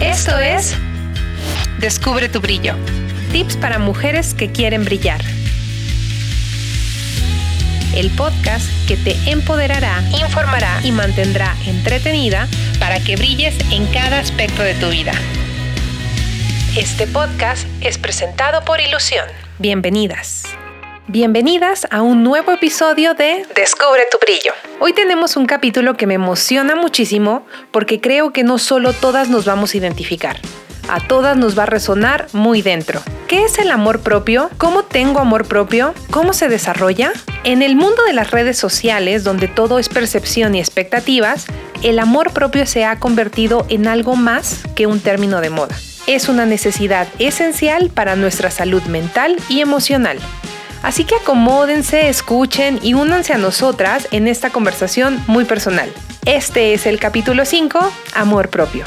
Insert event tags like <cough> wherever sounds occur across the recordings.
Esto es Descubre tu brillo. Tips para mujeres que quieren brillar. El podcast que te empoderará, informará y mantendrá entretenida para que brilles en cada aspecto de tu vida. Este podcast es presentado por Ilusión. Bienvenidas. Bienvenidas a un nuevo episodio de Descubre tu brillo. Hoy tenemos un capítulo que me emociona muchísimo porque creo que no solo todas nos vamos a identificar, a todas nos va a resonar muy dentro. ¿Qué es el amor propio? ¿Cómo tengo amor propio? ¿Cómo se desarrolla? En el mundo de las redes sociales, donde todo es percepción y expectativas, el amor propio se ha convertido en algo más que un término de moda. Es una necesidad esencial para nuestra salud mental y emocional. Así que acomódense, escuchen y únanse a nosotras en esta conversación muy personal. Este es el capítulo 5, Amor propio.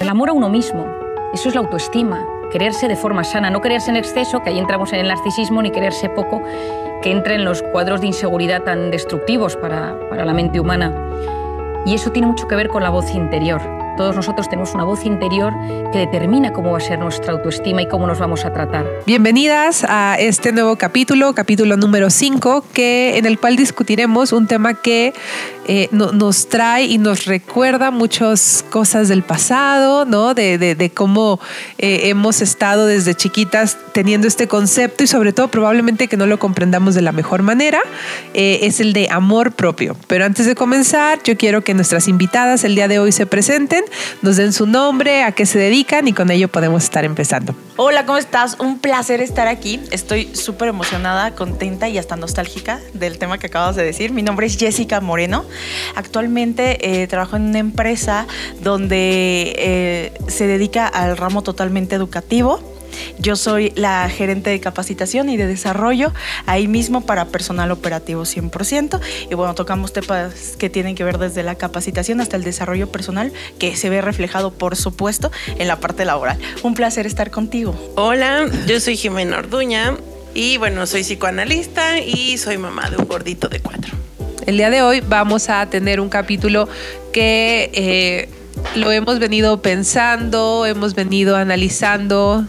El amor a uno mismo, eso es la autoestima, quererse de forma sana, no quererse en exceso, que ahí entramos en el narcisismo, ni quererse poco, que entre en los cuadros de inseguridad tan destructivos para, para la mente humana. Y eso tiene mucho que ver con la voz interior. Todos nosotros tenemos una voz interior que determina cómo va a ser nuestra autoestima y cómo nos vamos a tratar. Bienvenidas a este nuevo capítulo, capítulo número 5, que, en el cual discutiremos un tema que eh, nos trae y nos recuerda muchas cosas del pasado, ¿no? De, cómo eh, hemos estado desde chiquitas teniendo este concepto y sobre todo probablemente que no lo comprendamos de la mejor manera, eh, es el de amor propio. Pero antes de comenzar, yo quiero que nuestras invitadas el día de hoy se presenten, nos den su nombre, a qué se dedican y con ello podemos estar empezando. Hola, ¿cómo estás? Un placer estar aquí. Estoy súper emocionada, contenta y hasta nostálgica del tema que acabas de decir. Mi nombre es Jessica Moreno. Actualmente eh, trabajo en una empresa donde eh, se dedica al ramo totalmente educativo. Yo soy la gerente de capacitación y de desarrollo ahí mismo para personal operativo 100%. Y bueno, tocamos temas que tienen que ver desde la capacitación hasta el desarrollo personal, que se ve reflejado, por supuesto, en la parte laboral. Un placer estar contigo. Hola, yo soy Jimena Orduña y bueno, soy psicoanalista y soy mamá de un gordito de cuatro. El día de hoy vamos a tener un capítulo que eh, lo hemos venido pensando, hemos venido analizando,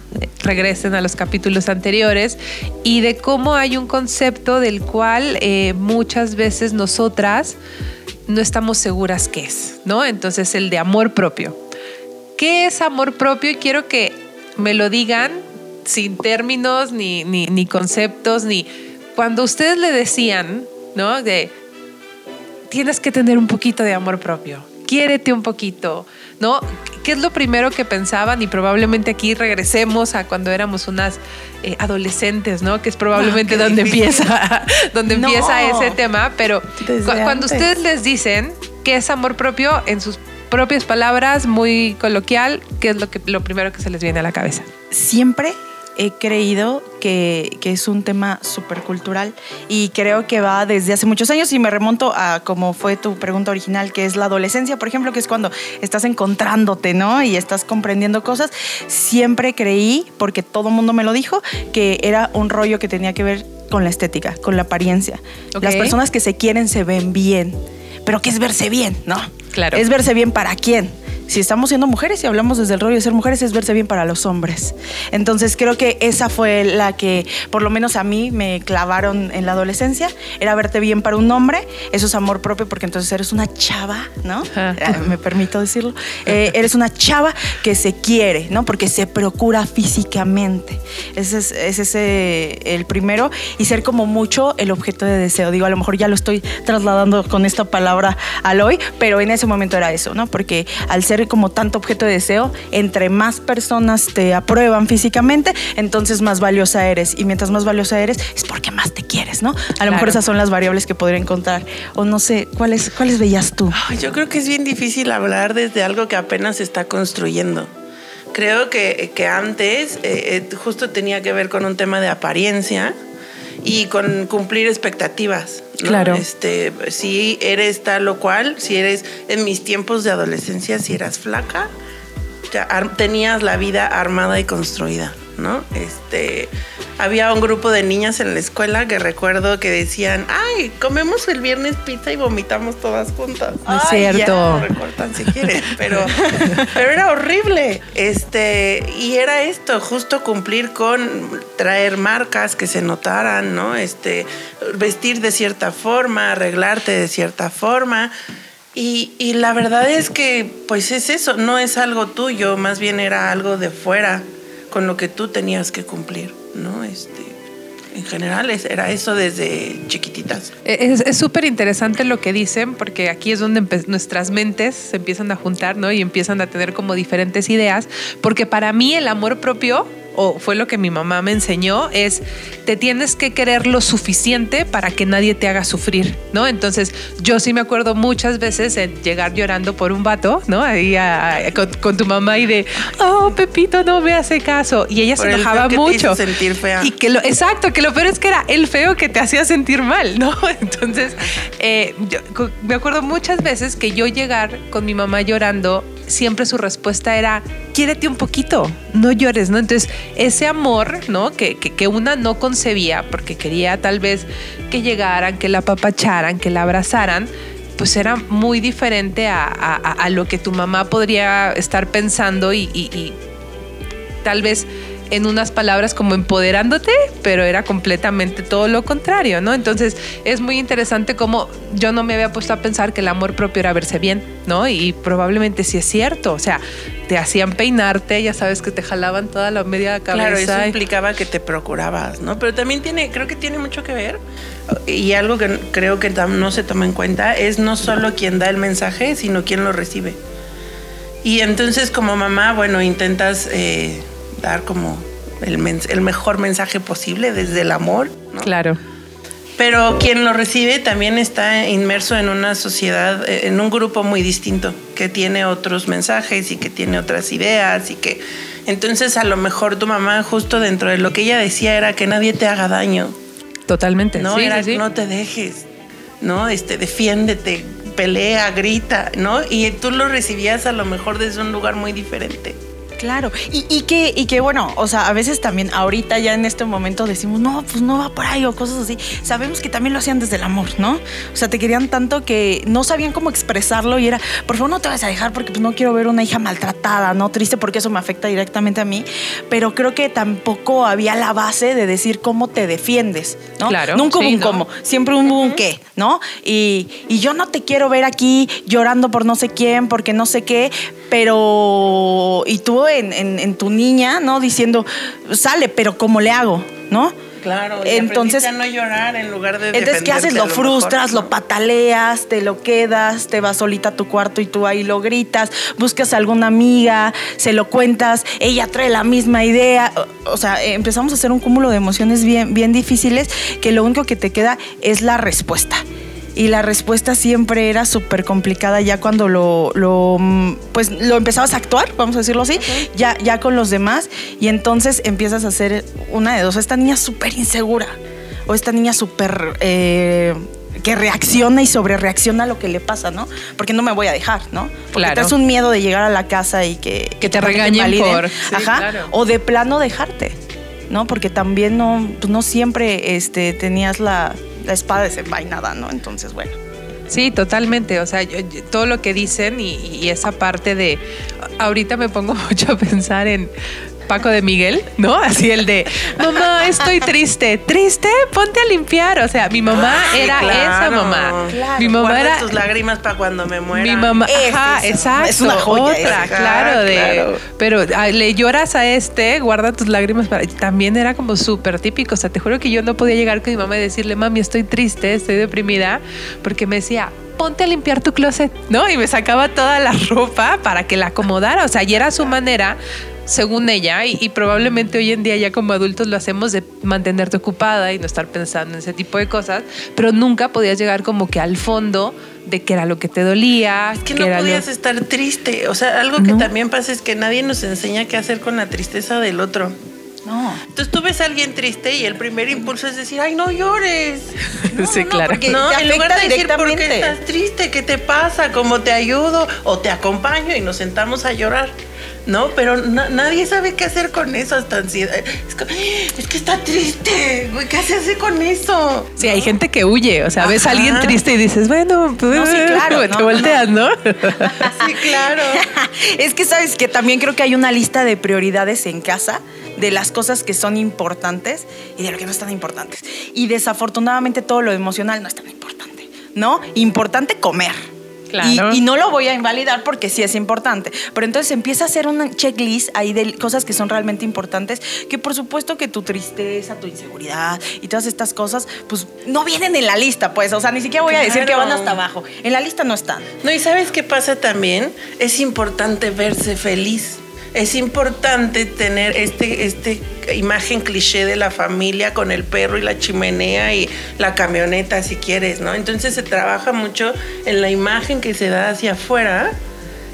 regresen a los capítulos anteriores, y de cómo hay un concepto del cual eh, muchas veces nosotras no estamos seguras qué es, ¿no? Entonces el de amor propio. ¿Qué es amor propio? Y quiero que me lo digan sin términos, ni, ni, ni conceptos, ni cuando ustedes le decían, ¿no? De tienes que tener un poquito de amor propio. Quiérete un poquito, ¿no? ¿Qué es lo primero que pensaban? Y probablemente aquí regresemos a cuando éramos unas eh, adolescentes, ¿no? Que es probablemente ah, donde empieza, <laughs> donde empieza ese tema. Pero cuando ustedes les dicen que es amor propio en sus propias palabras, muy coloquial, ¿qué es lo, que, lo primero que se les viene a la cabeza? Siempre he creído que, es un tema súper cultural y creo que va desde hace muchos años y me remonto a como fue tu pregunta original, que es la adolescencia, por ejemplo, que es cuando estás encontrándote, ¿no? Y estás comprendiendo cosas. Siempre creí, porque todo el mundo me lo dijo, que era un rollo que tenía que ver con la estética, con la apariencia. Las personas que se quieren se ven bien, pero ¿qué es verse bien, no? Claro. Es verse bien para quién si estamos siendo mujeres y hablamos desde el rollo de ser mujeres, es verse bien para los hombres. Entonces creo que esa fue la que, por lo menos a mí, me clavaron en la adolescencia. Era verte bien para un hombre, eso es amor propio, porque entonces eres una chava, ¿no? Ah, me permito decirlo. Eh, eres una chava que se quiere, ¿no? Porque se procura físicamente. Ese es, ese el primero. Y ser como mucho el objeto de deseo. Digo, a lo mejor ya lo estoy trasladando con esta palabra al hoy, pero en ese momento era eso, ¿no? Porque al ser como tanto objeto de deseo, entre más personas te aprueban físicamente, entonces más valiosa eres. Y mientras más valiosa eres, es porque más te quieres, ¿no? A lo mejor esas son las variables que podría encontrar. O no sé, ¿cuáles, cuáles veías tú? Yo creo que es bien difícil hablar desde algo que apenas se está construyendo. Creo que, que antes eh, eh, justo tenía que ver con un tema de apariencia y con cumplir expectativas. Claro. Este, si eres tal o cual, si eres en mis tiempos de adolescencia, si eras flaca, ya tenías la vida armada y construida. ¿no? Este, había un grupo de niñas en la escuela que recuerdo que decían, ay, comemos el viernes pizza y vomitamos todas juntas. No es Ay, ya, cierto. recortan si quieren, pero, <laughs> pero era horrible. Este, y era esto, justo cumplir con traer marcas que se notaran, ¿no? Este, vestir de cierta forma, arreglarte de cierta forma. Y, la verdad es que, pues es eso, no es algo tuyo, más bien era algo de fuera con lo que tú tenías que cumplir, ¿no? Este, en general era eso desde chiquititas. Es es súper interesante lo que dicen, porque aquí es donde nuestras mentes se empiezan a juntar, ¿no? Y empiezan a tener como diferentes ideas, porque para mí el amor propio, o fue lo que mi mamá me enseñó, es te tienes que querer lo suficiente para que nadie te haga sufrir, ¿no? Entonces, yo sí me acuerdo muchas veces en llegar llorando por un vato, ¿no? Ahí a- a- con, con tu mamá y de, oh, Pepito no me hace caso. Y ella Por se el enojaba feo que te hizo mucho. sentir fea. Y que lo, exacto, que lo peor es que era el feo que te hacía sentir mal, ¿no? <laughs> Entonces, eh, yo me acuerdo muchas veces que yo llegar con mi mamá llorando, siempre su respuesta era, quiérete un poquito, no llores, ¿no? Entonces, ese amor, ¿no? Que, que, que una no concebía porque quería tal vez que llegaran, que la apapacharan, que la abrazaran, pues era muy diferente a, a- a- lo que tu mamá podría estar pensando y- y tal vez en unas palabras como empoderándote, pero era completamente todo lo contrario, ¿no? Entonces es muy interesante como yo no me había puesto a pensar que el amor propio era verse bien, ¿no? Y probablemente sí es cierto, o sea, te hacían peinarte, ya sabes que te jalaban toda la media cabeza. Claro, eso y- implicaba que te procurabas, ¿no? Pero también tiene, creo que tiene mucho que ver, y algo que creo que no se toma en cuenta, es no solo quien da el mensaje, sino quien lo recibe. Y entonces como mamá, bueno, intentas eh, dar como el, el mejor mensaje posible desde el amor, ¿no? Claro. Pero quien lo recibe también está inmerso en una sociedad, en un grupo muy distinto, que tiene otros mensajes y que tiene otras ideas y que entonces a lo mejor tu mamá justo dentro de lo que ella decía era que nadie te haga daño, Totalmente. no Sí, era sí, sí. no te dejes, no este defiéndete, pelea, grita, ¿no? Y tú lo recibías a lo mejor desde un lugar muy diferente. Claro, y, y que, y que bueno, o sea, a veces también ahorita ya en este momento decimos, no, pues no va por ahí o cosas así. Sabemos que también lo hacían desde el amor, ¿no? O sea, te querían tanto que no sabían cómo expresarlo y era, por favor no te vas a dejar porque pues, no quiero ver una hija maltratada, ¿no? Triste porque eso me afecta directamente a mí, pero creo que tampoco había la base de decir cómo te defiendes, ¿no? Claro, Nunca hubo sí, un ¿no? cómo, siempre hubo un qué, ¿no? Y, y yo no te quiero ver aquí llorando por no sé quién, porque no sé qué, pero. Y tú en, en- en tu niña, ¿no? Diciendo, sale, pero ¿cómo le hago? ¿no? Claro, y Entonces- a no llorar en lugar de Entonces, ¿qué haces? Lo frustras, mejor, ¿no? lo pataleas, te lo quedas, te vas solita a tu cuarto y tú ahí lo gritas, buscas a alguna amiga, se lo cuentas, ella trae la misma idea. O sea, empezamos a hacer un cúmulo de emociones bien, bien difíciles que lo único que te queda es la respuesta. Y la respuesta siempre era súper complicada ya cuando lo, lo, mm, pues, lo empezabas a actuar, vamos a decirlo así, ya, ya con los demás. Y entonces empiezas a hacer una de dos. Esta niña súper insegura o esta niña súper... eh, que reacciona y sobre reacciona a lo que le pasa, ¿no? Porque no me voy a dejar, ¿no? Porque Claro. un miedo de llegar a la casa y que... Que te regañen validen. por- sí, Ajá. claro. O de plano dejarte, ¿no? Porque también no, pues no siempre este, tenías la, la espada desenvainada, ¿no? Entonces, bueno. Sí, totalmente. O sea, yo- yo- todo lo que dicen y, y esa parte de. Ahorita me pongo <laughs> mucho a pensar en Paco de Miguel, ¿no? Así el de, mamá, estoy triste. ¿Triste? Ponte a limpiar. O sea, mi mamá Ay, era claro. esa mamá. Claro. Mi mamá Guarda era. tus lágrimas para cuando me muera. Mi mamá, Es ajá, eso. exacto. Es una joya Otra, esa. claro, de. Claro. Pero ah, le lloras a este, guarda tus lágrimas para. También era como súper típico. O sea, te juro que yo no podía llegar con mi mamá y decirle, mami, estoy triste, estoy deprimida, porque me decía, ponte a limpiar tu closet, ¿no? Y me sacaba toda la <laughs> ropa para que la acomodara. O sea, y era su manera. Según ella, y, y probablemente hoy en día ya como adultos lo hacemos de mantenerte ocupada y no estar pensando en ese tipo de cosas, pero nunca podías llegar como que al fondo de qué era lo que te dolía, Es que no era lo- podías estar triste. O sea, algo que No. también pasa es que nadie nos enseña qué hacer con la tristeza del otro. No. Entonces tú ves a alguien triste y el primer impulso es decir, ay, no llores. <laughs> sí, claro. porque No, te en lugar de decir, ¿por qué estás triste? ¿Qué te pasa? ¿Cómo te ayudo? O te acompaño y nos sentamos a llorar. No, pero na- nadie sabe qué hacer con eso hasta ansiedad. Es, co- es que está triste, güey, ¿qué se hace con eso? Sí, hay gente que huye, o sea, ves a alguien triste y dices, bueno, pues No, sí, claro, <laughs> te no, no, volteas, ¿no? <laughs> Sí, claro. <laughs> es que sabes que también creo que hay una lista de prioridades en casa de las cosas que son importantes y de lo que no están importantes. Y desafortunadamente todo lo emocional no es tan importante, ¿no? Importante comer. Claro. Y, y no lo voy a invalidar porque sí es importante. Pero entonces empieza a hacer una checklist ahí de cosas que son realmente importantes, que por supuesto que tu tristeza, tu inseguridad y todas estas cosas, pues no vienen en la lista, pues. O sea, ni siquiera voy a decir que van hasta abajo. En la lista no están. No, y ¿sabes qué pasa también? Es importante verse feliz. Es importante tener este, este imagen cliché de la familia con el perro y la chimenea y la camioneta, si quieres, ¿no? Entonces se trabaja mucho en la imagen que se da hacia afuera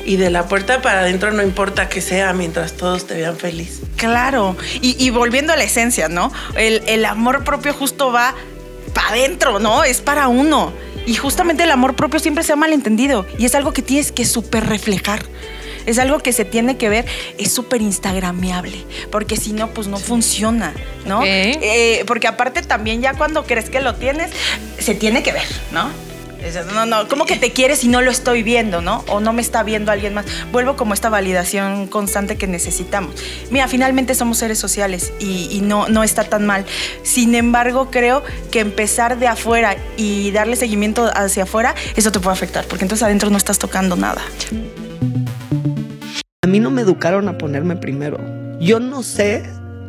y de la puerta para adentro no importa que sea mientras todos te vean feliz. Claro, y, volviendo a la esencia, ¿no? El, el amor propio justo va para adentro, ¿no? Es para uno. Y justamente el amor propio siempre se ha malentendido y es algo que tienes que súper reflejar. Es algo que se tiene que ver, es súper instagrameable, porque si no, pues no funciona, ¿no? Eh, porque aparte también ya cuando crees que lo tienes, se tiene que ver, ¿no? No, no, ¿cómo que te quieres si no lo estoy viendo, no? O no me está viendo alguien más. Vuelvo como esta validación constante que necesitamos. Mira, finalmente somos seres sociales y, y no, no está tan mal. Sin embargo, creo que empezar de afuera y darle seguimiento hacia afuera, eso te puede afectar, porque entonces adentro no estás tocando nada. Mí no me educaron a ponerme primero. Yo no sé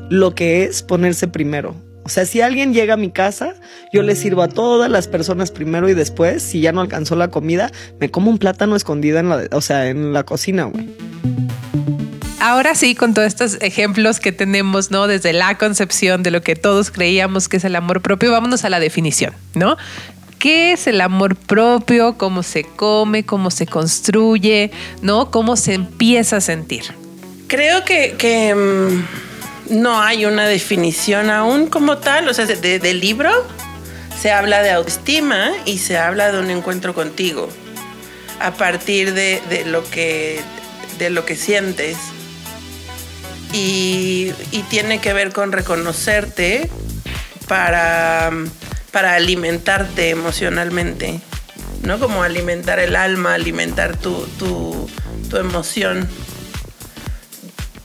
lo que es ponerse primero. O sea, si alguien llega a mi casa, yo le sirvo a todas las personas primero y después, si ya no alcanzó la comida, me como un plátano escondido en la, o sea, en la cocina, güey. Ahora sí, con todos estos ejemplos que tenemos, ¿no? Desde la concepción de lo que todos creíamos que es el amor propio, vámonos a la definición, ¿no? ¿Qué es el amor propio? ¿Cómo se come? ¿Cómo se construye? ¿No? ¿Cómo se empieza a sentir? Creo que, mm, no hay una definición aún como tal, o sea, de- de- del libro se habla de autoestima y se habla de un encuentro contigo a partir de, lo, que, de lo que sientes. Y tiene que ver con reconocerte para, para alimentarte emocionalmente, ¿no? Como alimentar el alma, alimentar tu, tu, tu emoción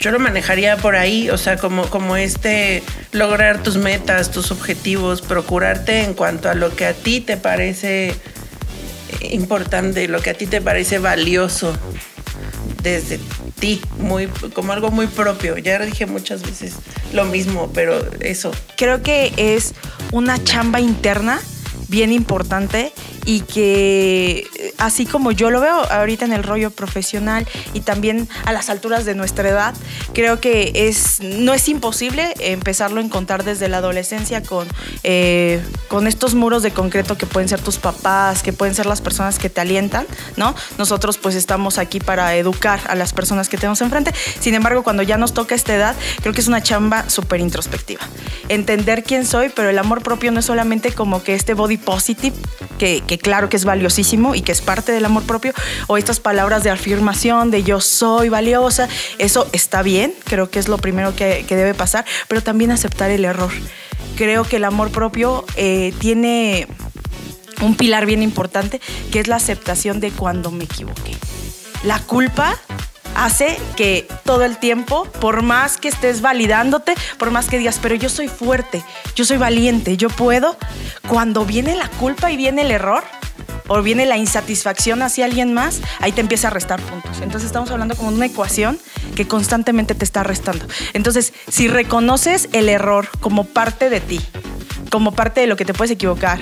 yo lo manejaría por ahí, o sea, como, como este, lograr tus metas, tus objetivos, procurarte en cuanto a lo que a ti te parece importante, lo que a ti te parece valioso desde ti, muy, como algo muy propio. Ya dije muchas veces lo mismo, pero eso. Creo que es una chamba interna bien importante y que así como yo lo veo ahorita en el rollo profesional y también a las alturas de nuestra edad, creo que es no es imposible empezarlo a encontrar desde la adolescencia con, eh, con estos muros de concreto que pueden ser tus papás, que pueden ser las personas que te alientan, ¿no? Nosotros pues estamos aquí para educar a las personas que tenemos enfrente. Sin embargo, cuando ya nos toca esta edad, creo que es una chamba súper introspectiva. Entender quién soy, pero el amor propio no es solamente como que este body positive, que, que claro que es valiosísimo y que es parte del amor propio, o estas palabras de afirmación, de yo soy valiosa, eso está bien, creo que es lo primero que, debe pasar, pero también aceptar el error. Creo que el amor propio eh, tiene un pilar bien importante, que es la aceptación de cuando me equivoqué. La culpa hace que todo el tiempo, por más que estés validándote, por más que digas, pero yo soy fuerte, yo soy valiente, yo puedo, cuando viene la culpa y viene el error, o viene la insatisfacción hacia alguien más, ahí te empieza a restar puntos. Entonces estamos hablando como de una ecuación que constantemente te está restando. Entonces, si reconoces el error como parte de ti, como parte de lo que te puedes equivocar,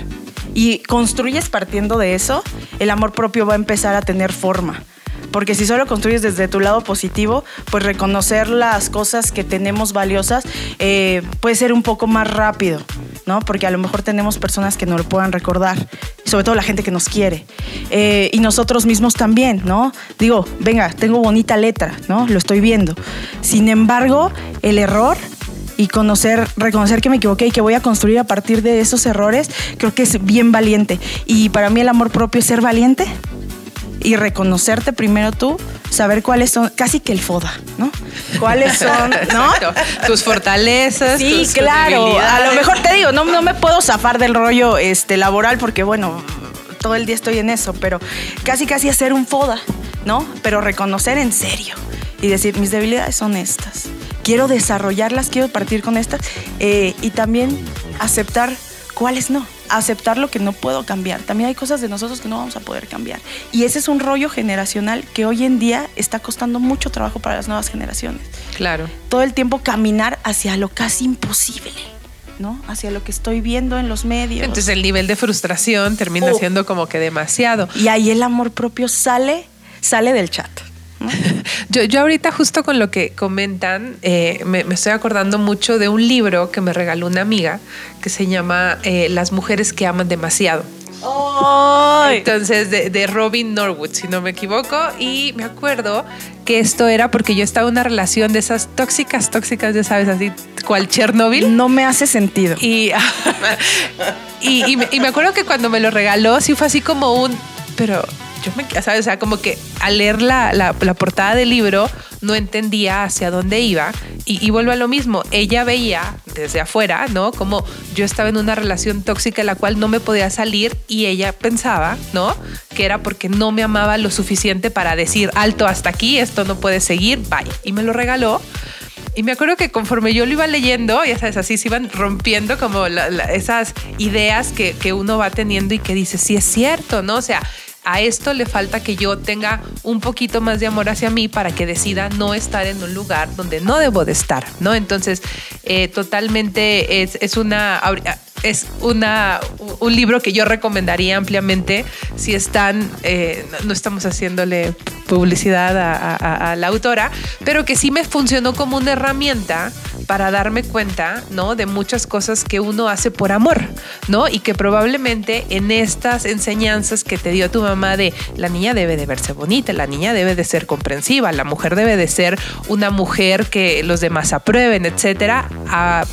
y construyes partiendo de eso, el amor propio va a empezar a tener forma. Porque si solo construyes desde tu lado positivo, pues reconocer las cosas que tenemos valiosas eh, puede ser un poco más rápido, ¿no? Porque a lo mejor tenemos personas que no lo puedan recordar, sobre todo la gente que nos quiere. Eh, y nosotros mismos también, ¿no? Digo, venga, tengo bonita letra, ¿no? Lo estoy viendo. Sin embargo, el error y conocer, reconocer que me equivoqué y que voy a construir a partir de esos errores, creo que es bien valiente. Y para mí el amor propio es ser valiente y reconocerte primero tú, saber cuáles son, casi que el FODA, ¿no? ¿Cuáles <laughs> son, no? Tus fortalezas. Sí, tus claro. A lo mejor te digo, no, no me puedo zafar del rollo este, laboral porque, bueno, todo el día estoy en eso, pero casi casi hacer un FODA, ¿no? Pero reconocer en serio y decir, mis debilidades son estas. Quiero desarrollarlas, quiero partir con estas eh, y también aceptar cuáles no. Aceptar lo que no puedo cambiar. También hay cosas de nosotros que no vamos a poder cambiar. Y ese es un rollo generacional que hoy en día está costando mucho trabajo para las nuevas generaciones Claro. todo el tiempo caminar hacia lo casi imposible, ¿no? Hacia lo que estoy viendo en los medios. Entonces el nivel de frustración termina Oh. siendo como que demasiado. y ahí el amor propio sale, sale del chat. <laughs> Yo, yo ahorita justo con lo que comentan, eh, me, me estoy acordando mucho de un libro que me regaló una amiga que se llama eh, Las mujeres que aman demasiado. Entonces, de, de Robin Norwood, si no me equivoco. Y me acuerdo que esto era porque yo estaba en una relación de esas tóxicas, tóxicas, ya sabes, así, cual Chernobyl. No me hace sentido. Y, <laughs> y, y me, y me acuerdo que cuando me lo regaló, sí fue así como un, pero yo me, ¿sabes? O sea, como que al leer la, la- la portada del libro no entendía hacia dónde iba. Y, y vuelvo a lo mismo, ella veía desde afuera, ¿no? Como yo estaba en una relación tóxica en la cual no me podía salir y ella pensaba, ¿no? Que era porque no me amaba lo suficiente para decir, alto hasta aquí, esto no puede seguir, bye. Y me lo regaló. Y me acuerdo que conforme yo lo iba leyendo, ya sabes, así se iban rompiendo como la- la- esas ideas que, que uno va teniendo y que dice, sí es cierto, ¿no? O sea, a esto le falta que yo tenga un poquito más de amor hacia mí para que decida no estar en un lugar donde no debo de estar, ¿no? Entonces, eh, totalmente es, es una... Es una, un libro que yo recomendaría ampliamente si están, eh, no- estamos haciéndole publicidad a- a la autora, pero que sí me funcionó como una herramienta para darme cuenta, ¿no? De muchas cosas que uno hace por amor, ¿no? Y que probablemente en estas enseñanzas que te dio tu mamá de la niña debe de verse bonita, la niña debe de ser comprensiva, la mujer debe de ser una mujer que los demás aprueben, etcétera, ah,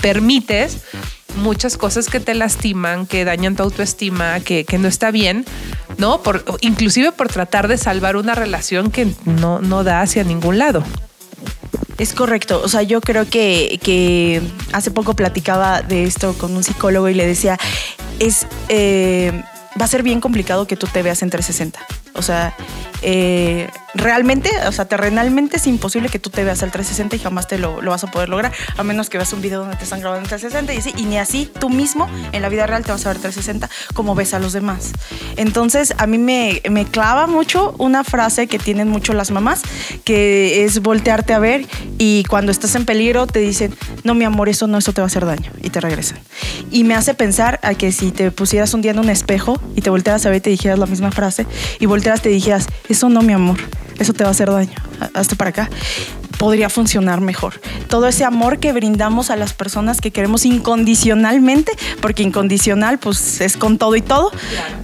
permites muchas cosas que te lastiman, que dañan tu autoestima, que, que no está bien, ¿no? Inclusive por tratar de salvar una relación que no, no da hacia ningún lado. Es correcto. O sea, yo creo que, que hace poco platicaba de esto con un psicólogo y le decía, es, eh, va a ser bien complicado que tú te veas en 360. O sea, eh, realmente, o sea, terrenalmente es imposible que tú te veas al 360 y jamás te lo, lo vas a poder lograr, a menos que veas un video donde te están grabando en 360 y así, y ni así tú mismo en la vida real te vas a ver 360 como ves a los demás. Entonces, a mí me, me clava mucho una frase que tienen mucho las mamás, que es voltearte a ver y cuando estás en peligro te dicen, no, mi amor, eso no, eso te va a hacer daño, y te regresan. Y me hace pensar a que si te pusieras un día en un espejo y te voltearas a ver y te dijeras la misma frase, y voltearas y te dijeras, eso no, mi amor, eso te va a hacer daño, ha- hazte para acá, podría funcionar mejor. Todo ese amor que brindamos a las personas que queremos incondicionalmente, porque incondicional pues es con todo y todo,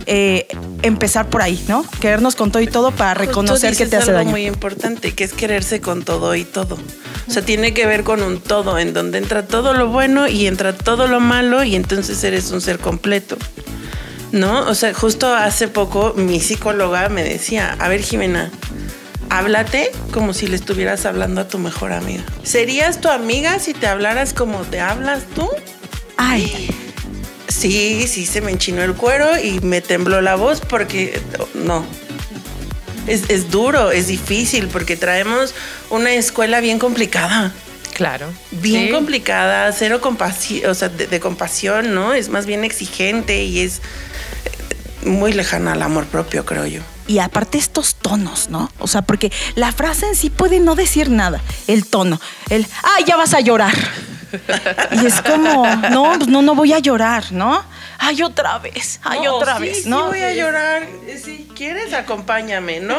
eh, empezar por ahí, ¿no? Querernos con todo y todo para reconocer Tú que te hace algo daño. muy importante, que es quererse con todo y todo. O sea, tiene que ver con un todo, en donde entra todo lo bueno y entra todo lo malo y entonces eres un ser completo. ¿No? O sea, justo hace poco mi psicóloga me decía, a ver Jimena, háblate como si le estuvieras hablando a tu mejor amiga. ¿Serías tu amiga si te hablaras como te hablas tú? Ay, Sí, sí, se me enchinó el cuero y me tembló la voz porque no. Es, es duro, es difícil porque traemos una escuela bien complicada. Claro. Bien Sí. complicada, cero compasión, o sea, de, de compasión, ¿no? Es más bien exigente y es eh, muy lejana al amor propio, creo yo. y aparte estos tonos, ¿no? O sea, porque la frase en sí puede no decir nada. El tono, el, ay, ya vas a llorar. Y es como, no, pues no, no voy a llorar, ¿no? Ay, otra vez, ay, No, otra sí, vez, sí ¿no? voy a llorar. Si quieres, acompáñame, ¿no?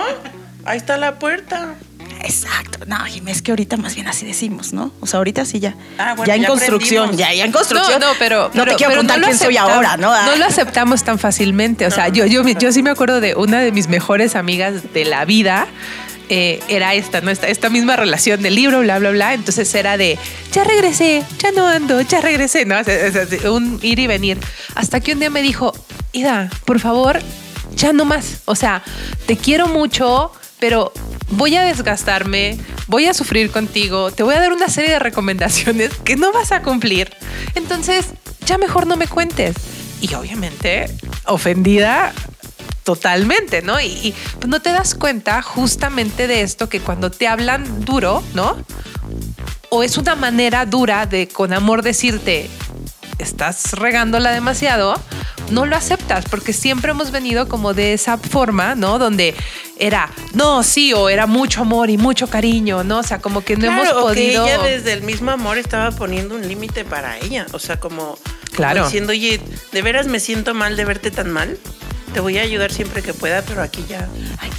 Ahí está la puerta. Exacto. No, Jimé, es que ahorita más bien así decimos, ¿no? O sea, ahorita sí ya. Ah, bueno, ya en ya construcción, aprendimos. ya, ya en construcción. No, no, pero. No pero- te quiero pero contar lo quién soy aceptamos- ahora, ¿no? Ah. No lo aceptamos tan fácilmente. O sea, yo, yo, yo sí me acuerdo de una de mis mejores amigas de la vida eh, era esta, ¿no? Esta, esta misma relación del libro, bla, bla, bla. Entonces era de, ya regresé, ya no ando, ya regresé, ¿no? un ir y venir. Hasta que un día me dijo, Ida, por favor, ya no más. O sea, te quiero mucho, pero voy a desgastarme, voy a sufrir contigo, te voy a dar una serie de recomendaciones que no vas a cumplir. Entonces, ya mejor no me cuentes. Y obviamente, ofendida, totalmente, ¿no? Y, pues, no te das cuenta justamente de esto que cuando te hablan duro, ¿no? O es una manera dura de con amor decirte, estás regándola demasiado, no lo aceptas porque siempre hemos venido como de esa forma, ¿no? Donde era, no, sí, o era mucho amor y mucho cariño, ¿no? O sea, como que no hemos podido... Que ella desde el mismo amor estaba poniendo un límite para ella, o sea, como, claro. diciendo, oye, ¿de veras me siento mal de verte tan mal? te voy a ayudar siempre que pueda, pero aquí ya,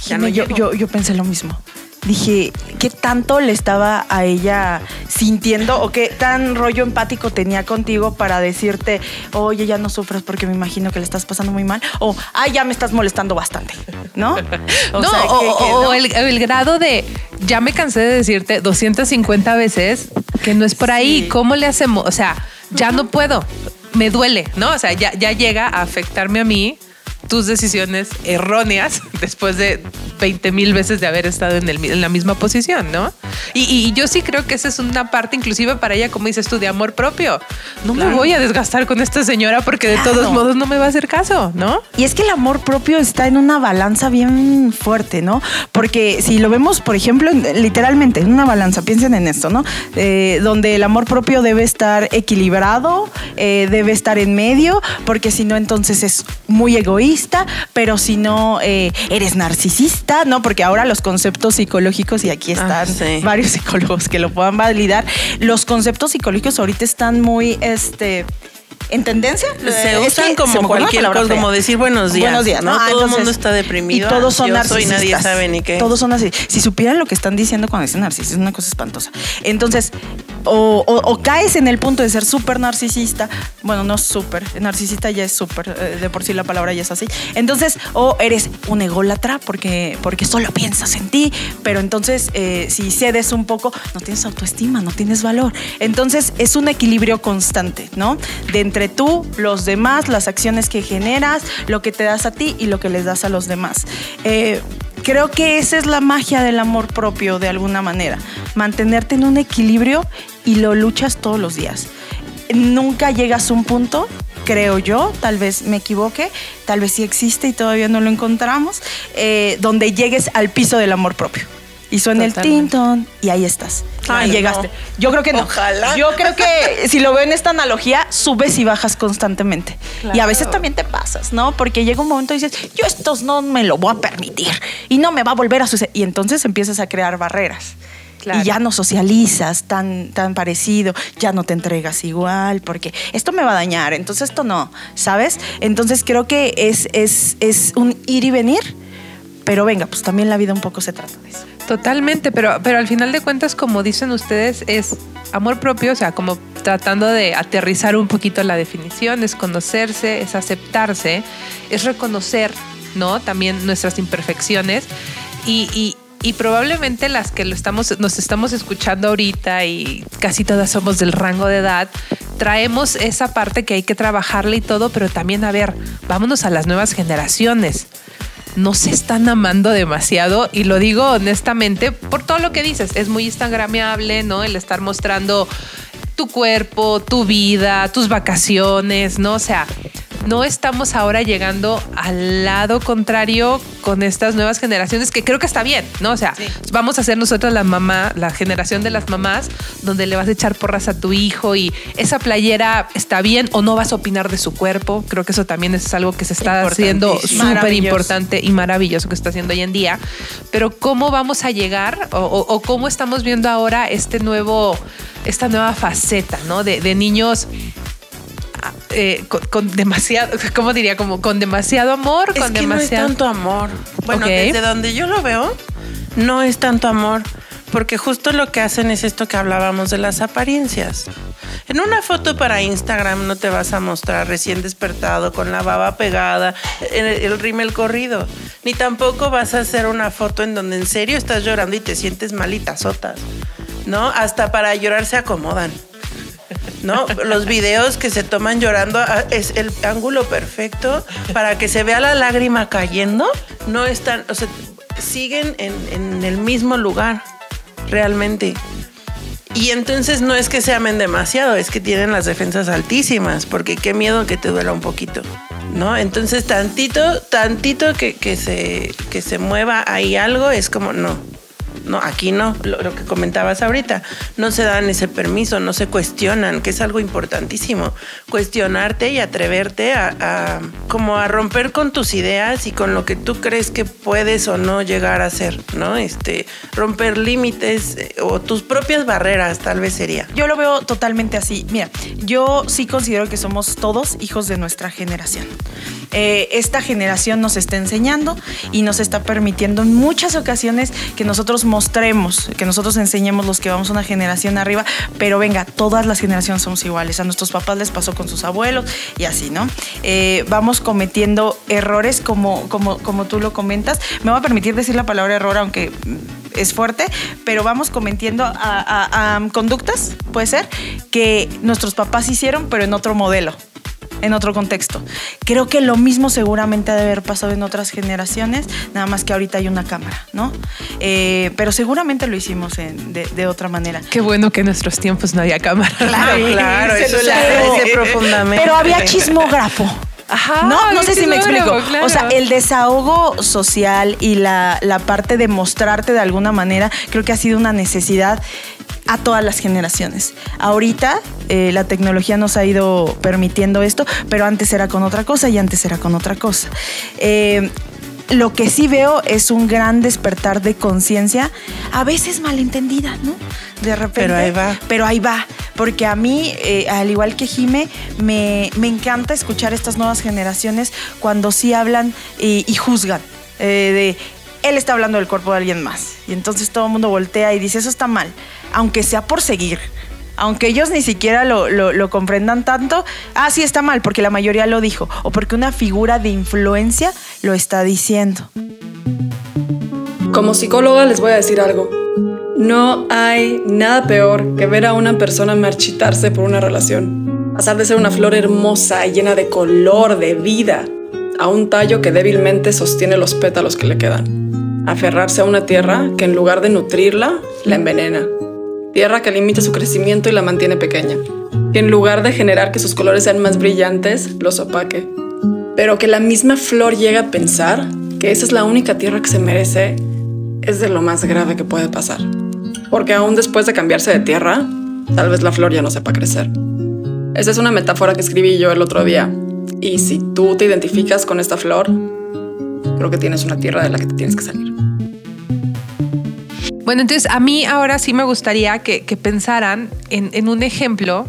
ya no yo, yo, yo, pensé lo mismo. Dije, ¿qué tanto le estaba a ella sintiendo o qué tan rollo empático tenía contigo para decirte, oye, ya no sufras porque me imagino que le estás pasando muy mal? O, ay, ya me estás molestando bastante, ¿no? <laughs> O no, o, El, grado de, ya me cansé de decirte 250 veces que no es por ahí, ¿cómo le hacemos? O sea, ya no puedo, me duele, ¿no? O sea, ya, ya llega a afectarme a mí tus decisiones erróneas <laughs> después de 20 mil veces de haber estado en, el, en la misma posición, ¿no? Y, yo sí creo que esa es una parte inclusive para ella, como dices tú, de amor propio. No me voy a desgastar con esta señora porque de todos modos no me va a hacer caso, ¿no? Y es que el amor propio está en una balanza bien fuerte, ¿no? Porque si lo vemos, por ejemplo, literalmente en una balanza, piensen en esto, ¿no? Eh, donde el amor propio debe estar equilibrado, eh, debe estar en medio, porque si no, entonces es muy egoísta, pero si no, eh, eres narcisista ¿no? Porque ahora los conceptos psicológicos, y aquí ah, están varios <laughs> psicólogos que lo puedan validar, los conceptos psicológicos ahorita están muy, este, en tendencia. Se usan como cualquier cosa, como decir buenos días. Buenos días, ¿no? Ah, todo el mundo está deprimido. Y todos son narcisistas. nadie sabe ni qué. Todos son así. Si supieran lo que están diciendo cuando dicen narcisista, es una cosa espantosa. Entonces, o, caes en el punto de ser súper narcisista. Bueno, no súper. Narcisista ya es súper. Eh, de por sí la palabra ya es así. Entonces, o eres un ególatra porque, porque solo piensas en ti. Pero entonces, eh, si cedes un poco, no tienes autoestima, no tienes valor. Entonces, es un equilibrio constante, ¿no? De entre tú, los demás, las acciones que generas, lo que te das a ti y lo que les das a los demás. Eh, creo que esa es la magia del amor propio de alguna manera, mantenerte en un equilibrio y lo luchas todos los días. Nunca llegas a un punto, creo yo, tal vez me equivoque, tal vez sí existe y todavía no lo encontramos, eh, donde llegues al piso del amor propio y suena el tintón y ahí estás. Ahí llegaste. Yo creo que no. Ojalá. Yo creo que si lo veo en esta analogía, subes y bajas constantemente. Y a veces también te pasas, ¿no? Porque llega un momento y dices, yo estos no me lo voy a permitir y no me va a volver a suceder. Y entonces empiezas a crear barreras. Y ya no socializas tan, tan parecido, ya no te entregas igual, porque esto me va a dañar, entonces esto no, ¿sabes? Entonces creo que es, es, es un ir y venir, pero venga, pues también la vida un poco se trata de eso. Totalmente, pero, pero al final de cuentas, como dicen ustedes, es amor propio, o sea, como tratando de aterrizar un poquito la definición, es conocerse, es aceptarse, es reconocer, ¿no? También nuestras imperfecciones y, y, probablemente las que lo estamos, nos estamos escuchando ahorita y casi todas somos del rango de edad, traemos esa parte que hay que trabajarle y todo, pero también, a ver, vámonos a las nuevas generaciones no se están amando demasiado y lo digo honestamente por todo lo que dices. Es muy instagramiable, ¿no? El estar mostrando tu cuerpo, tu vida, tus vacaciones, ¿no? O sea, no estamos ahora llegando al lado contrario con estas nuevas generaciones, que creo que está bien, ¿no? O sea, vamos a ser nosotros la mamá, la generación de las mamás, donde le vas a echar porras a tu hijo y esa playera está bien o no vas a opinar de su cuerpo. Creo que eso también es algo que se está haciendo súper importante y maravilloso que está haciendo hoy en día. Pero ¿cómo vamos a llegar o, cómo estamos viendo ahora este nuevo, esta nueva faceta, ¿no? De, de niños eh, con, demasiado, <laughs> ¿cómo diría? Como con demasiado amor, es con que demasiado. No es tanto amor. Bueno, desde donde yo lo veo, no es tanto amor, porque justo lo que hacen es esto que hablábamos de las apariencias. En una foto para Instagram no te vas a mostrar recién despertado con la baba pegada, el, el rímel corrido. Ni tampoco vas a hacer una foto en donde en serio estás llorando y te sientes malita sotas. ¿No? Hasta para llorar se acomodan. ¿No? Los videos que se toman llorando ah, es el ángulo perfecto para que se vea la lágrima cayendo. No están, o sea, siguen en, en el mismo lugar, realmente. Y entonces no es que se amen demasiado, es que tienen las defensas altísimas, porque qué miedo que te duela un poquito, ¿no? Entonces tantito, tantito que, que se, que se mueva ahí algo es como, no, no, aquí no, lo, que comentabas ahorita, no se dan ese permiso, no se cuestionan, que es algo importantísimo. Cuestionarte y atreverte a, a, como a romper con tus ideas y con lo que tú crees que puedes o no llegar a ser, ¿no? Este, romper límites eh, o tus propias barreras, tal vez sería. Yo lo veo totalmente así. Mira, yo sí considero que somos todos hijos de nuestra generación. Eh, esta generación nos está enseñando y nos está permitiendo en muchas ocasiones que nosotros mostremos, que nosotros enseñemos los que vamos una generación arriba, pero venga, todas las generaciones somos iguales. A nuestros papás les pasó con sus abuelos y así, ¿no? Eh, vamos cometiendo errores como, como, como tú lo comentas. Me va a permitir decir la palabra error, aunque es fuerte, pero vamos cometiendo conductas, puede ser, que nuestros papás hicieron, pero en otro modelo en otro contexto. Creo que lo mismo seguramente ha de haber pasado en otras generaciones, nada más que ahorita hay una cámara, ¿no? Eh, pero seguramente lo hicimos en, de, de, otra manera. Qué bueno que en nuestros tiempos no había cámara. Claro, claro, eso lo aprecio profundamente. Pero había chismógrafo. Ajá, no, no sé si me explico. Claro. O sea, el desahogo social y la, la parte de mostrarte de alguna manera, creo que ha sido una necesidad a todas las generaciones. Ahorita eh, la tecnología nos ha ido permitiendo esto, pero antes era con otra cosa y antes era con otra cosa. Eh, lo que sí veo es un gran despertar de conciencia, a veces malentendida, ¿no? De repente. Pero ahí va. Pero ahí va. Porque a mí, eh, al igual que Jime, me, me, encanta escuchar estas nuevas generaciones cuando sí hablan y, juzgan. Eh, de él está hablando del cuerpo de alguien más. Y entonces todo el mundo voltea y dice, eso está mal. Aunque sea por seguir aunque ellos ni siquiera lo, lo, lo, comprendan tanto, ah, sí está mal, porque la mayoría lo dijo, o porque una figura de influencia lo está diciendo. Como psicóloga les voy a decir algo. No hay nada peor que ver a una persona marchitarse por una relación. Pasar de ser una flor hermosa, llena de color, de vida, a un tallo que débilmente sostiene los pétalos que le quedan. Aferrarse a una tierra que en lugar de nutrirla, la envenena tierra que limita su crecimiento y la mantiene pequeña, que en lugar de generar que sus colores sean más brillantes, los opaque. Pero que la misma flor llega a pensar que esa es la única tierra que se merece, es de lo más grave que puede pasar. Porque aún después de cambiarse de tierra, tal vez la flor ya no sepa crecer. Esa es una metáfora que escribí yo el otro día. Y si tú te identificas con esta flor, creo que tienes una tierra de la que te tienes que salir. Bueno, entonces a mí ahora sí me gustaría que, pensaran en, un ejemplo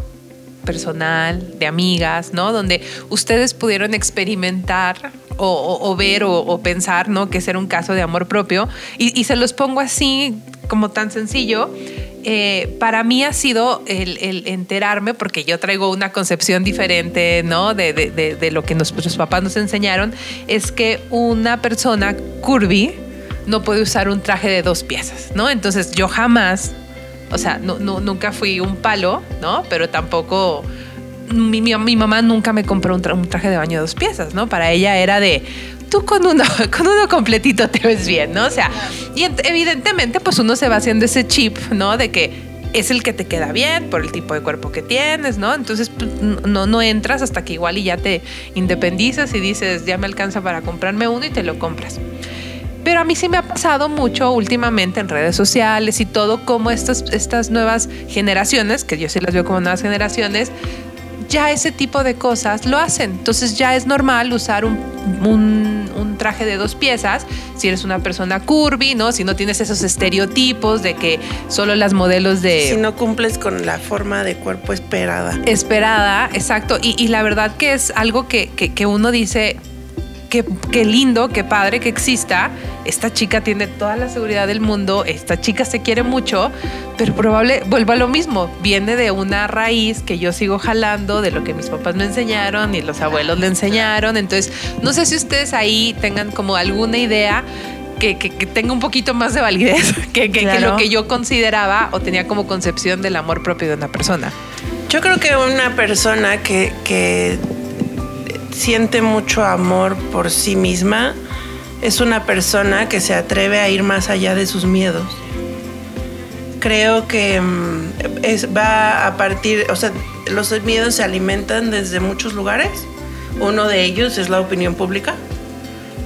personal, de amigas, ¿no? Donde ustedes pudieron experimentar o, ver o, pensar, ¿no? Que ser un caso de amor propio. Y se los pongo así, como tan sencillo. Eh, para mí ha sido el, enterarme, porque yo traigo una concepción diferente, ¿no? De, de, lo que nuestros papás nos enseñaron, es que una persona curvy, no puede usar un traje de dos piezas, ¿no? Entonces yo jamás, o sea, nunca fui un palo, ¿no? Pero tampoco, mi, mi, mamá nunca me compró un, traje de baño de dos piezas, ¿no? Para ella era de, tú con uno, <laughs> con uno completito te ves bien, ¿no? O sea, y evidentemente pues uno se va haciendo ese chip, ¿no? De que es el que te queda bien por el tipo de cuerpo que tienes, ¿no? Entonces pues, no, no entras hasta que igual y ya te independizas y dices, ya me alcanza para comprarme uno y te lo compras. Pero a mí sí me ha pasado mucho últimamente en redes sociales y todo, como estas, estas nuevas generaciones, que yo sí las veo como nuevas generaciones, ya ese tipo de cosas lo hacen. Entonces ya es normal usar un, un, un, traje de dos piezas si eres una persona curvy, ¿no? Si no tienes esos estereotipos de que solo las modelos de... Si no cumples con la forma de cuerpo esperada. Esperada, exacto. Y, y la verdad que es algo que, que, que uno dice, qué, qué lindo, qué padre que exista. Esta chica tiene toda la seguridad del mundo, esta chica se quiere mucho, pero probable, vuelvo a lo mismo, viene de una raíz que yo sigo jalando, de lo que mis papás me enseñaron y los abuelos le enseñaron. Entonces, no sé si ustedes ahí tengan como alguna idea que, que, que, tenga un poquito más de validez <laughs> que, que, Claro. que lo que yo consideraba o tenía como concepción del amor propio de una persona. Yo creo que una persona que, que siente mucho amor por sí misma es una persona que se atreve a ir más allá de sus miedos. Creo que mm, es, va a partir, o sea, los miedos se alimentan desde muchos lugares. Uno de ellos es la opinión pública.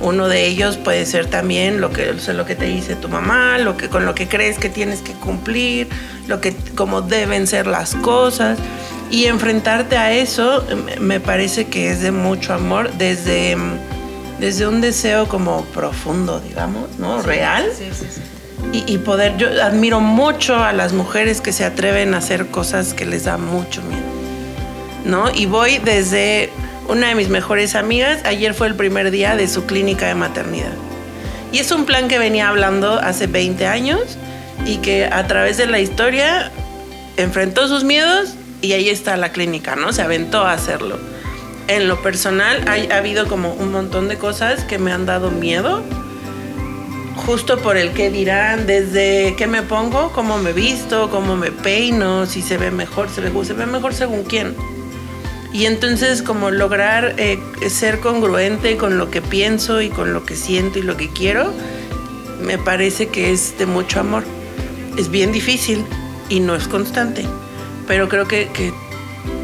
Uno de ellos puede ser también lo que, o sea, lo que te dice tu mamá, lo que, con lo que crees que tienes que cumplir, lo que, cómo deben ser las cosas. Y enfrentarte a eso me parece que es de mucho amor, desde, em, desde un deseo como profundo, digamos, ¿no? Real. Y, y poder, yo admiro mucho a las mujeres que se atreven a hacer cosas que les da mucho miedo, ¿no? Y voy desde una de mis mejores amigas, ayer fue el primer día de su clínica de maternidad. Y es un plan que venía hablando hace 20 años y que a través de la historia enfrentó sus miedos y ahí está la clínica, ¿no? Se aventó a hacerlo. En lo personal hay, ha habido como un montón de cosas que me han dado miedo, justo por el que dirán, desde qué me pongo, cómo me visto, cómo me peino, si se ve mejor, se ve, se ve mejor según quién. Y entonces como lograr eh, ser congruente con lo que pienso y con lo que siento y lo que quiero, me parece que es de mucho amor. Es bien difícil y no es constante, pero creo que,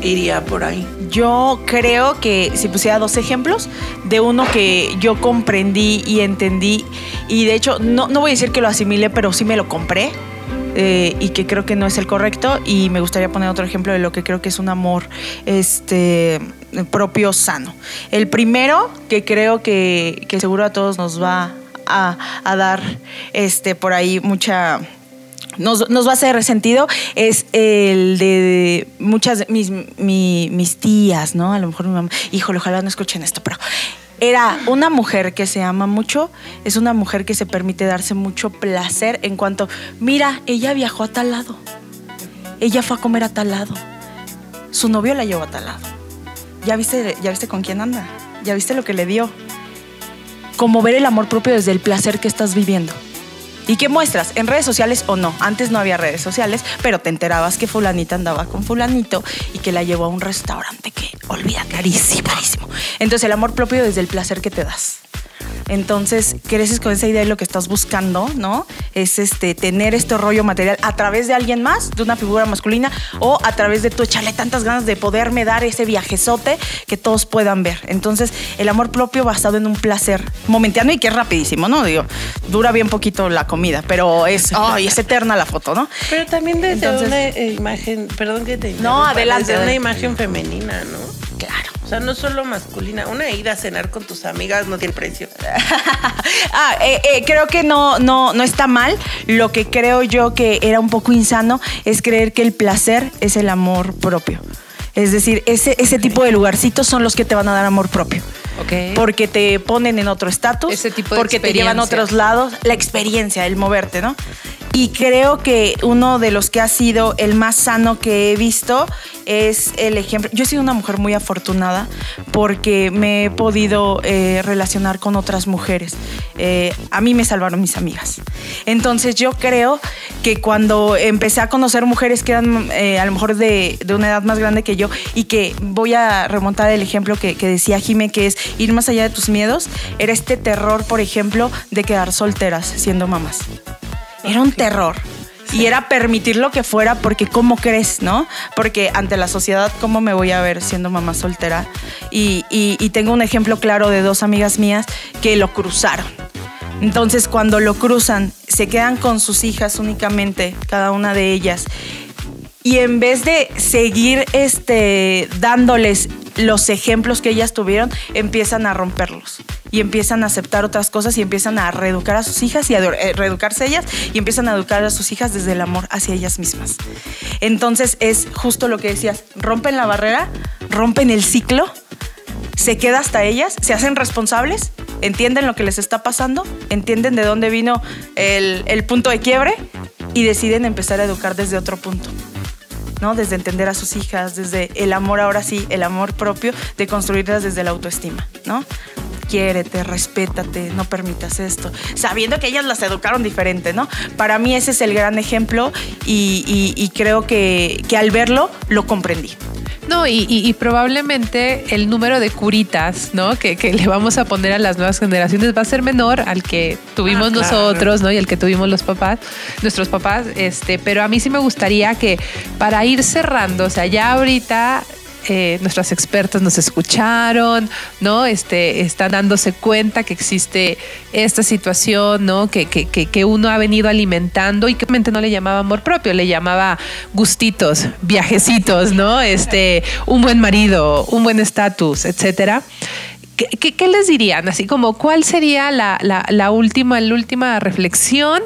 iría por ahí. Yo creo que si pusiera dos ejemplos de uno que yo comprendí y entendí, y de hecho no, no voy a decir que lo asimilé, pero sí me lo compré. eh, y que creo que no es el correcto y me gustaría poner otro ejemplo de lo que creo que es un amor este propio sano el primero que creo que, que seguro a todos nos va a, a dar este por ahí mucha nos, nos va a hacer sentido es el de muchas mis, mi- mis tías, ¿no? A lo mejor mi mamá, híjole, ojalá no escuchen esto, pero era una mujer que se ama mucho, es una mujer que se permite darse mucho placer en cuanto, mira, ella viajó a tal lado, ella fue a comer a tal lado, su novio la llevó a tal lado, ya viste, ya viste con quién anda, ya viste lo que le dio, como ver el amor propio desde el placer que estás viviendo. ¿Y qué muestras? ¿En redes sociales o no? Antes no había redes sociales, pero te enterabas que fulanita andaba con fulanito y que la llevó a un restaurante que, olvida, carísimo, carísimo. Entonces el amor propio desde el placer que te das. Entonces, creces con esa idea de lo que estás buscando, ¿no? Es este tener este rollo material a través de alguien más, de una figura masculina, o a través de tu echarle tantas ganas de poderme dar ese viajezote que todos puedan ver. Entonces, el amor propio basado en un placer momentáneo y que es rapidísimo, ¿no? Digo, dura bien poquito la comida, pero es, ay, es eterna la foto, ¿no? Pero también desde Entonces- una imagen, perdón que te No, adelante, Desde una imagen femenina, ¿no? Claro. Sea, no solo masculina. Una ida a cenar con tus amigas no tiene precio. <laughs> ah, eh, eh, creo que no, no, no está mal. Lo que creo yo que era un poco insano es creer que el placer es el amor propio. Es decir, ese, ese tipo de lugarcitos son los que te van a dar amor propio. Ok. Porque te ponen en otro estatus, Ese tipo de porque te llevan a otros lados, la experiencia, el moverte, ¿no? Y creo que uno de los que ha sido el más sano que he visto es el ejemplo. Yo he sido una mujer muy afortunada porque me he podido eh, relacionar con otras mujeres. Eh, a mí me salvaron mis amigas. Entonces yo creo que cuando empecé a conocer mujeres que eran eh, a lo mejor de, de una edad más grande que yo y que voy a remontar el ejemplo que, que decía Jime, que es ir más allá de tus miedos, era este terror, por ejemplo, de quedar solteras siendo mamás. Era un terror. Y era permitir lo que fuera porque ¿cómo crees, no? Porque ante la sociedad, ¿cómo me voy a ver siendo mamá soltera? Y, y- y tengo un ejemplo claro de dos amigas mías que lo cruzaron. Entonces, cuando lo cruzan, se quedan con sus hijas únicamente, cada una de ellas. Y en vez de seguir este, dándoles los ejemplos que ellas tuvieron, empiezan a romperlos. Y empiezan a aceptar otras cosas y empiezan a reeducar a sus hijas y a eh, reeducarse ellas y empiezan a educar a sus hijas desde el amor hacia ellas mismas. Entonces es justo lo que decías, rompen la barrera, rompen el ciclo se queda hasta ellas, se hacen responsables, entienden lo que les está pasando, entienden de dónde vino el, el punto de quiebre y deciden empezar a educar desde otro punto. Desde entender a sus hijas, desde el amor, ahora sí, el amor propio, de construirlas desde la autoestima, ¿no? Quiérete, respétate, no permitas esto, sabiendo que ellas las educaron diferente, ¿no? Para mí ese es el gran ejemplo y, creo que, que al verlo lo comprendí. No, y, probablemente el número de curitas, ¿no? Que, le vamos a poner a las nuevas generaciones va a ser menor al que tuvimos ah, nosotros, ¿no? Y el que tuvimos los papás, nuestros papás. Este, pero a mí sí me gustaría que para ir cerrando, o sea, ya ahorita eh, nuestras expertas nos escucharon, ¿no? Este, están dándose cuenta que existe esta situación, ¿no? Que, que, que, uno ha venido alimentando y que no le llamaba amor propio, le llamaba gustitos, viajecitos, ¿no? Este, un buen marido, un buen estatus, etcétera. ¿Qué, les dirían? Así como, ¿cuál sería la, la, última, la última reflexión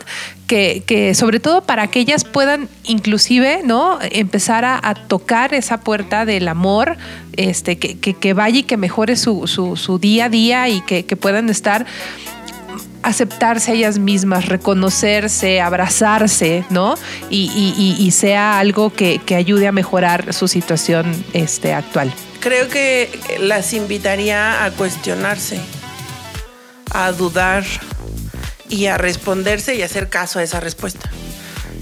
que, sobre todo para que ellas puedan inclusive, ¿no? Empezar a, tocar esa puerta del amor, este, que, que, vaya y que mejore su, su, día a día y que, puedan estar aceptarse a ellas mismas, reconocerse, abrazarse, ¿no? Y, y, sea algo que, ayude a mejorar su situación este, actual creo que las invitaría a cuestionarse, a dudar y a responderse y hacer caso a esa respuesta.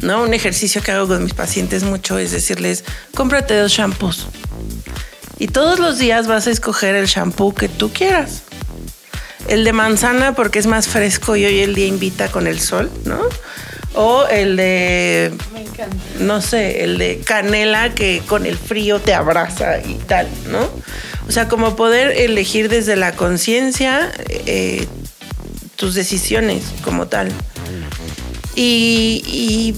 ¿No? Un ejercicio que hago con mis pacientes mucho es decirles, cómprate dos shampoos. Y todos los días vas a escoger el shampoo que tú quieras. El de manzana porque es más fresco y hoy el día invita con el sol, ¿no? O el de. No sé, el de canela que con el frío te abraza y tal, ¿no? O sea, como poder elegir desde la conciencia eh, tus decisiones como tal. Y,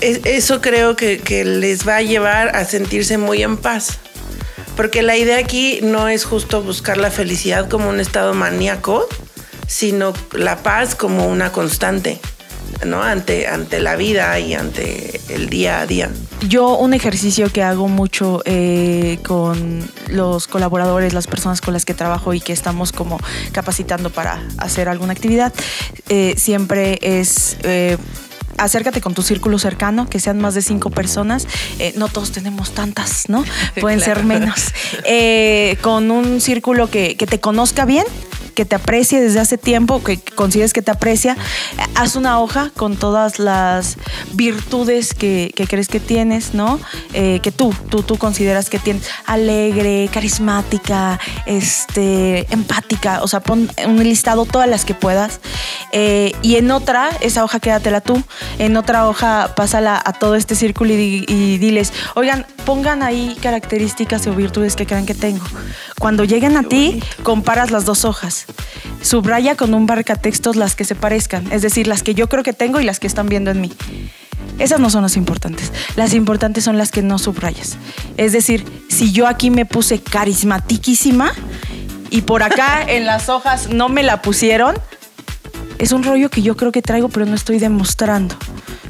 eso creo que, les va a llevar a sentirse muy en paz. Porque la idea aquí no es justo buscar la felicidad como un estado maníaco, sino la paz como una constante. ¿No? Ante, ante la vida y ante el día a día. Yo un ejercicio que hago mucho eh, con los colaboradores, las personas con las que trabajo y que estamos como capacitando para hacer alguna actividad, eh, siempre es... Eh, acércate con tu círculo cercano, que sean más de cinco personas. no todos tenemos tantas, ¿no? <laughs> Pueden ser menos. con un círculo que, que, te conozca bien que te aprecie desde hace tiempo, que consideres que te aprecia, haz una hoja con todas las virtudes que, crees que tienes, ¿no? Eh, que tú, tú, tú consideras que tienes alegre, carismática, este, empática, o sea, pon un listado todas las que puedas. Eh, y en otra, esa hoja quédatela tú, en otra hoja pásala a todo este círculo y, y diles, oigan, pongan ahí características o virtudes que crean que tengo. Cuando lleguen a ti, comparas las dos hojas Subraya con un textos las que se parezcan, es decir, las que yo creo que tengo y las que están viendo en mí. Esas no son las importantes. Las importantes son las que no subrayas. Es decir, si yo aquí me puse carismatiquísima y por acá <laughs> en las hojas no me la pusieron, es un rollo que yo creo que traigo, pero no estoy demostrando.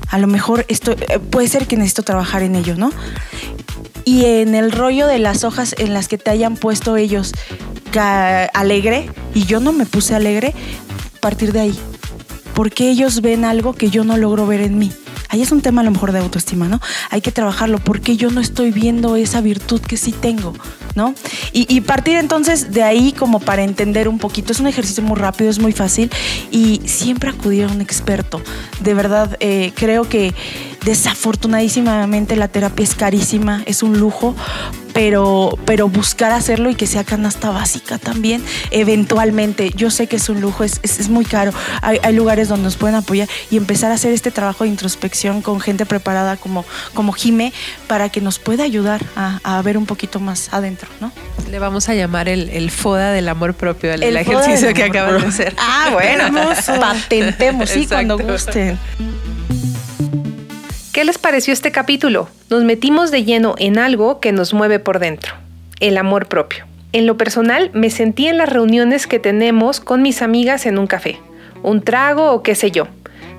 A lo mejor esto eh, puede ser que necesito trabajar en ello, ¿no? Y en el rollo de las hojas en las que te hayan puesto ellos alegre y yo no me puse alegre, a partir de ahí. Porque ellos ven algo que yo no logro ver en mí. Ahí es un tema a lo mejor de autoestima, ¿no? Hay que trabajarlo porque yo no estoy viendo esa virtud que sí tengo, ¿no? Y, partir entonces de ahí como para entender un poquito. Es un ejercicio muy rápido, es muy fácil y siempre acudir a un experto. De verdad, eh, creo que desafortunadísimamente la terapia es carísima, es un lujo, pero, pero buscar hacerlo y que sea canasta básica también, eventualmente. Yo sé que es un lujo, es, es, muy caro. Hay, hay, lugares donde nos pueden apoyar y empezar a hacer este trabajo de introspección con gente preparada como, como Jime para que nos pueda ayudar a, a ver un poquito más adentro, ¿no? Le vamos a llamar el, el FODA del amor propio, el, ejercicio que acaban de hacer. Ah, bueno, <laughs> patentemos, sí, cuando gusten. ¿Qué les pareció este capítulo? Nos metimos de lleno en algo que nos mueve por dentro, el amor propio. En lo personal, me sentí en las reuniones que tenemos con mis amigas en un café, un trago o qué sé yo,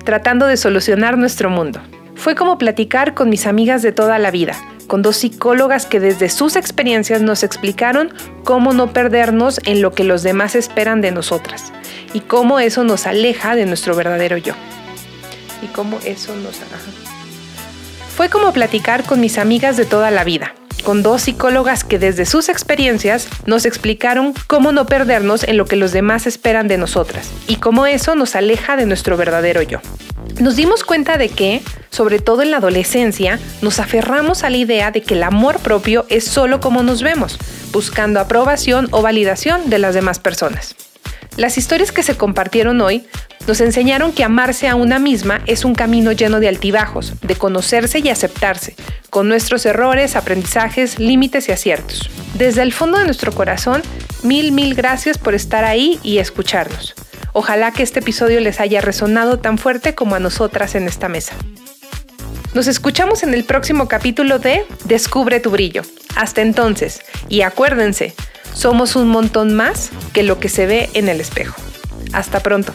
tratando de solucionar nuestro mundo. Fue como platicar con mis amigas de toda la vida, con dos psicólogas que desde sus experiencias nos explicaron cómo no perdernos en lo que los demás esperan de nosotras y cómo eso nos aleja de nuestro verdadero yo. Y cómo eso nos... Fue como platicar con mis amigas de toda la vida, con dos psicólogas que desde sus experiencias nos explicaron cómo no perdernos en lo que los demás esperan de nosotras y cómo eso nos aleja de nuestro verdadero yo. Nos dimos cuenta de que, sobre todo en la adolescencia, nos aferramos a la idea de que el amor propio es solo como nos vemos, buscando aprobación o validación de las demás personas. Las historias que se compartieron hoy nos enseñaron que amarse a una misma es un camino lleno de altibajos, de conocerse y aceptarse, con nuestros errores, aprendizajes, límites y aciertos. Desde el fondo de nuestro corazón, mil, mil gracias por estar ahí y escucharnos. Ojalá que este episodio les haya resonado tan fuerte como a nosotras en esta mesa. Nos escuchamos en el próximo capítulo de Descubre tu brillo. Hasta entonces, y acuérdense, somos un montón más que lo que se ve en el espejo. Hasta pronto.